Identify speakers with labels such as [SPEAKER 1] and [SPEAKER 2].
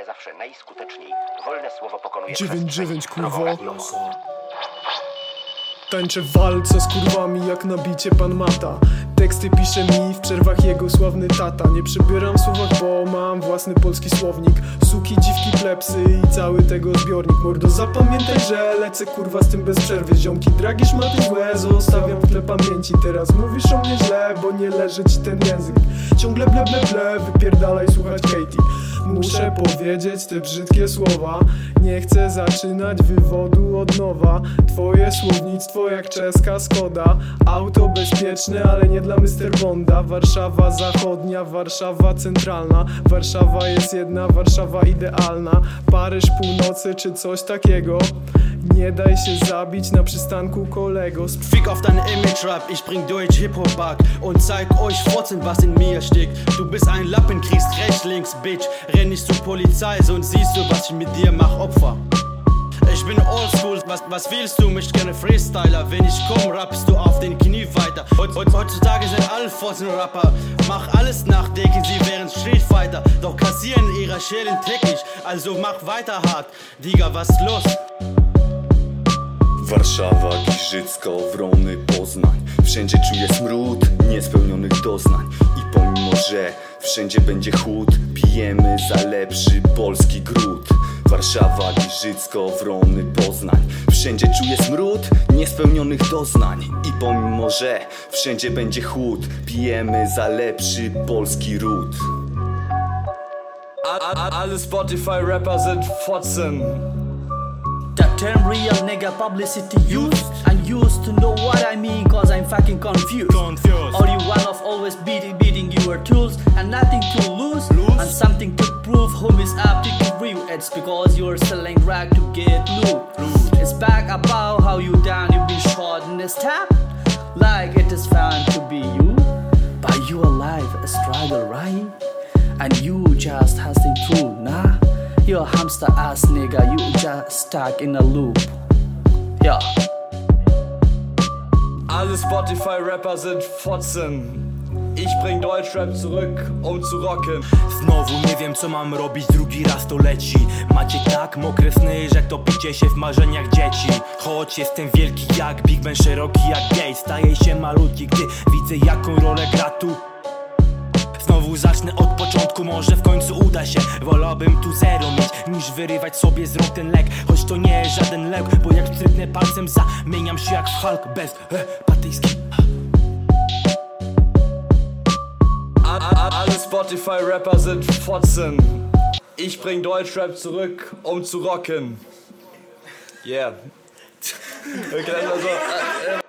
[SPEAKER 1] ale zawsze najskuteczniej. Wolne słowo pokonuje
[SPEAKER 2] Dziewięć,
[SPEAKER 1] przestrzeń
[SPEAKER 2] dziewięć, kurwo.
[SPEAKER 1] prowokatywną.
[SPEAKER 2] Tańczę walce z kurwami jak na bicie pan Mata Teksty pisze mi w przerwach jego sławny tata. Nie przybieram słowach, bo mam własny polski słownik. Suki, dziwki, plepsy i cały tego zbiornik. Mordo zapamiętaj, że lecę kurwa z tym bez przerwy. Ziomki, dragi szmaty złe, zostawiam w tle pamięci. Teraz mówisz o mnie źle, bo nie leży ci ten język. Ciągle ble ble ble, wypierdalaj słuchać Katie. Muszę powiedzieć te brzydkie słowa. Nie chcę zaczynać wywodu od nowa. Twoje słownictwo jak czeska Skoda. Auto bezpieczne, ale nie dla Mr. Bonda Warszawa zachodnia, Warszawa centralna Warszawa jest jedna, Warszawa idealna Paryż północy czy coś takiego Nie daj się zabić na przystanku kolego
[SPEAKER 3] Fick auf dein Image-Rap, ich bring Deutsch Hip-Hop-Back und zeig euch Fotzen, was in mir steckt. Du bist ein Lappen, kriegst rechts, links, Bitch. Renn nicht zur Polizei, sonst siehst du, was ich mit dir mach, Opfer. Ich bin oldschool, was, was willst du? Mich gerne Freestyler. Wenn ich komm, rappst du auf den Knie weiter. Heut, heut, heutzutage sind alle Fotzen-Rapper. Mach alles nach, denken sie wären Street Fighter. Doch kassieren ihre Schälen täglich. Also mach weiter hart. Digga, was los?
[SPEAKER 4] Warszawa, Giżycko, Wrony, Poznań Wszędzie czuję smród niespełnionych doznań I pomimo, że wszędzie będzie chłód Pijemy za lepszy polski gród Warszawa, Giżycko, Wrony, Poznań Wszędzie czuję smród niespełnionych doznań I pomimo, że wszędzie będzie chłód Pijemy za lepszy polski ród
[SPEAKER 5] Alle Spotify-Rapper sind Fotzen.
[SPEAKER 6] That term real nigga publicity used and used to know what I mean cause I'm fucking confused.
[SPEAKER 3] Confused.
[SPEAKER 6] Are you one of always beating beating your tools and nothing to It's because you're selling rag to get loot. It's back about how you down you be shot in this tap like it is fun to be you, but you alive a struggle right? And you just hustling through, nah? You're a hamster ass nigga, you just stuck in a loop. Yeah.
[SPEAKER 5] Alle Spotify-Rapper sind Fotzen. Ich bring Deutschrap zurück, um zu rocken.
[SPEAKER 3] Znowu nie wiem co mam robić, drugi raz to leci. Macie tak mokre sny, że topicie się w marzeniach dzieci. Choć jestem wielki jak Big Ben, szeroki jak gay Staję się malutki, gdy widzę jaką rolę gra tu. Znowu zacznę od początku, może w końcu uda się Wolałbym tu zero mieć, niż wyrywać sobie z rąk ten lek Choć to nie żaden lek, bo jak stryknę palcem Zamieniam się jak w Hulk bez e, patyjski
[SPEAKER 5] Alle Spotify-Rapper sind Fotzen. Ich bring Deutschrap zurück, um zu rocken. Yeah. Okay, also, äh, äh,